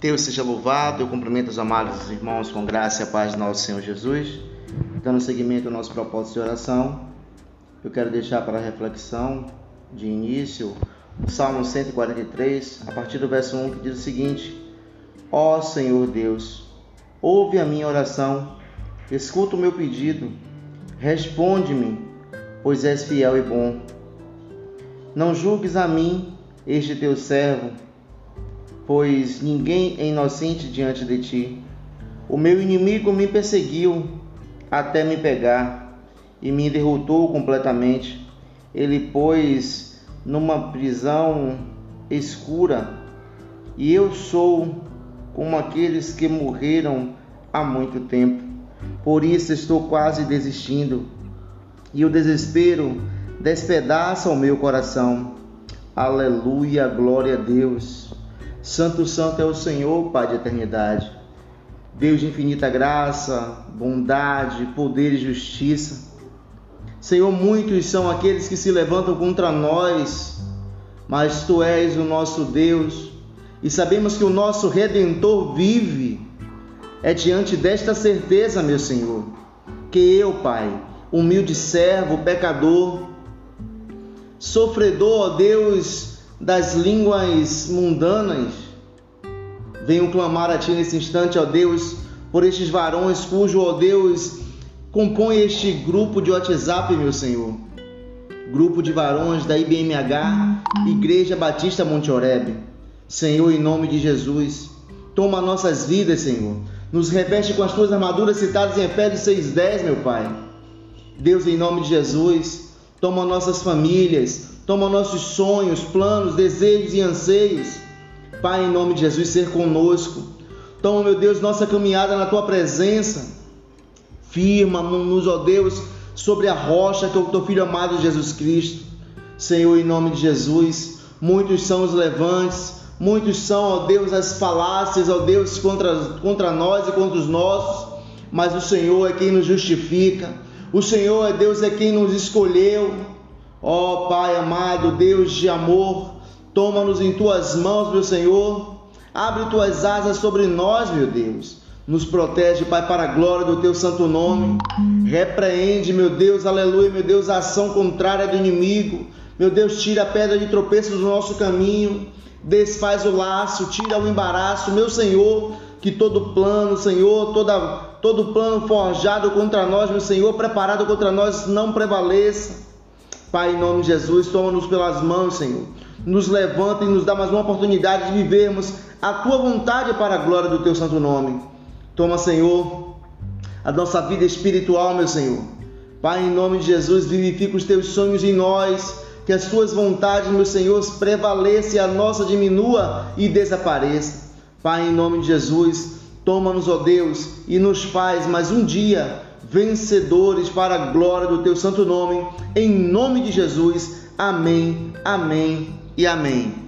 Deus seja louvado. Eu cumprimento os amados irmãos com graça e a paz de nosso Senhor Jesus. Dando seguimento ao nosso propósito de oração, eu quero deixar para reflexão de início o Salmo 143, a partir do verso 1, que diz o seguinte: Ó Senhor Deus, ouve a minha oração, escuta o meu pedido, responde-me, pois és fiel e bom. Não julgues a mim, este teu servo pois ninguém é inocente diante de ti. O meu inimigo me perseguiu até me pegar e me derrotou completamente. Ele pôs numa prisão escura e eu sou como aqueles que morreram há muito tempo. Por isso estou quase desistindo e o desespero despedaça o meu coração. Aleluia, glória a Deus. Santo, Santo é o Senhor, Pai de eternidade. Deus de infinita graça, bondade, poder e justiça. Senhor, muitos são aqueles que se levantam contra nós, mas Tu és o nosso Deus e sabemos que o nosso Redentor vive. É diante desta certeza, meu Senhor, que eu, Pai, humilde servo, pecador, sofredor, ó Deus, das línguas mundanas. Venho clamar a Ti nesse instante, ó Deus, por estes varões cujo, ó Deus, compõe este grupo de WhatsApp, meu Senhor. Grupo de varões da IBMH, Igreja Batista Monte Oreb. Senhor, em nome de Jesus, toma nossas vidas, Senhor. Nos reveste com as tuas armaduras citadas em Efésios 6,10, meu Pai. Deus, em nome de Jesus, toma nossas famílias, Toma nossos sonhos, planos, desejos e anseios. Pai, em nome de Jesus, ser conosco. Toma, meu Deus, nossa caminhada na tua presença. Firma-nos, ó Deus, sobre a rocha que é o teu filho amado Jesus Cristo. Senhor, em nome de Jesus, muitos são os levantes, muitos são, ó Deus, as falácias, ó Deus, contra, contra nós e contra os nossos, mas o Senhor é quem nos justifica. O Senhor é Deus, é quem nos escolheu. Ó oh, Pai amado, Deus de amor, toma-nos em tuas mãos, meu Senhor. Abre tuas asas sobre nós, meu Deus. Nos protege, Pai, para a glória do teu santo nome. Repreende, meu Deus, aleluia, meu Deus, a ação contrária do inimigo. Meu Deus, tira a pedra de tropeço do nosso caminho. Desfaz o laço, tira o embaraço, meu Senhor, que todo plano, Senhor, toda, todo plano forjado contra nós, meu Senhor, preparado contra nós, não prevaleça. Pai, em nome de Jesus, toma-nos pelas mãos, Senhor. Nos levanta e nos dá mais uma oportunidade de vivermos a tua vontade para a glória do teu santo nome. Toma, Senhor, a nossa vida espiritual, meu Senhor. Pai, em nome de Jesus, vivifica os teus sonhos em nós, que as tuas vontades, meu Senhor, prevaleçam e a nossa diminua e desapareça. Pai, em nome de Jesus, toma-nos, ó Deus, e nos faz mais um dia vencedores para a glória do teu santo nome, em nome de Jesus. Amém, amém e amém.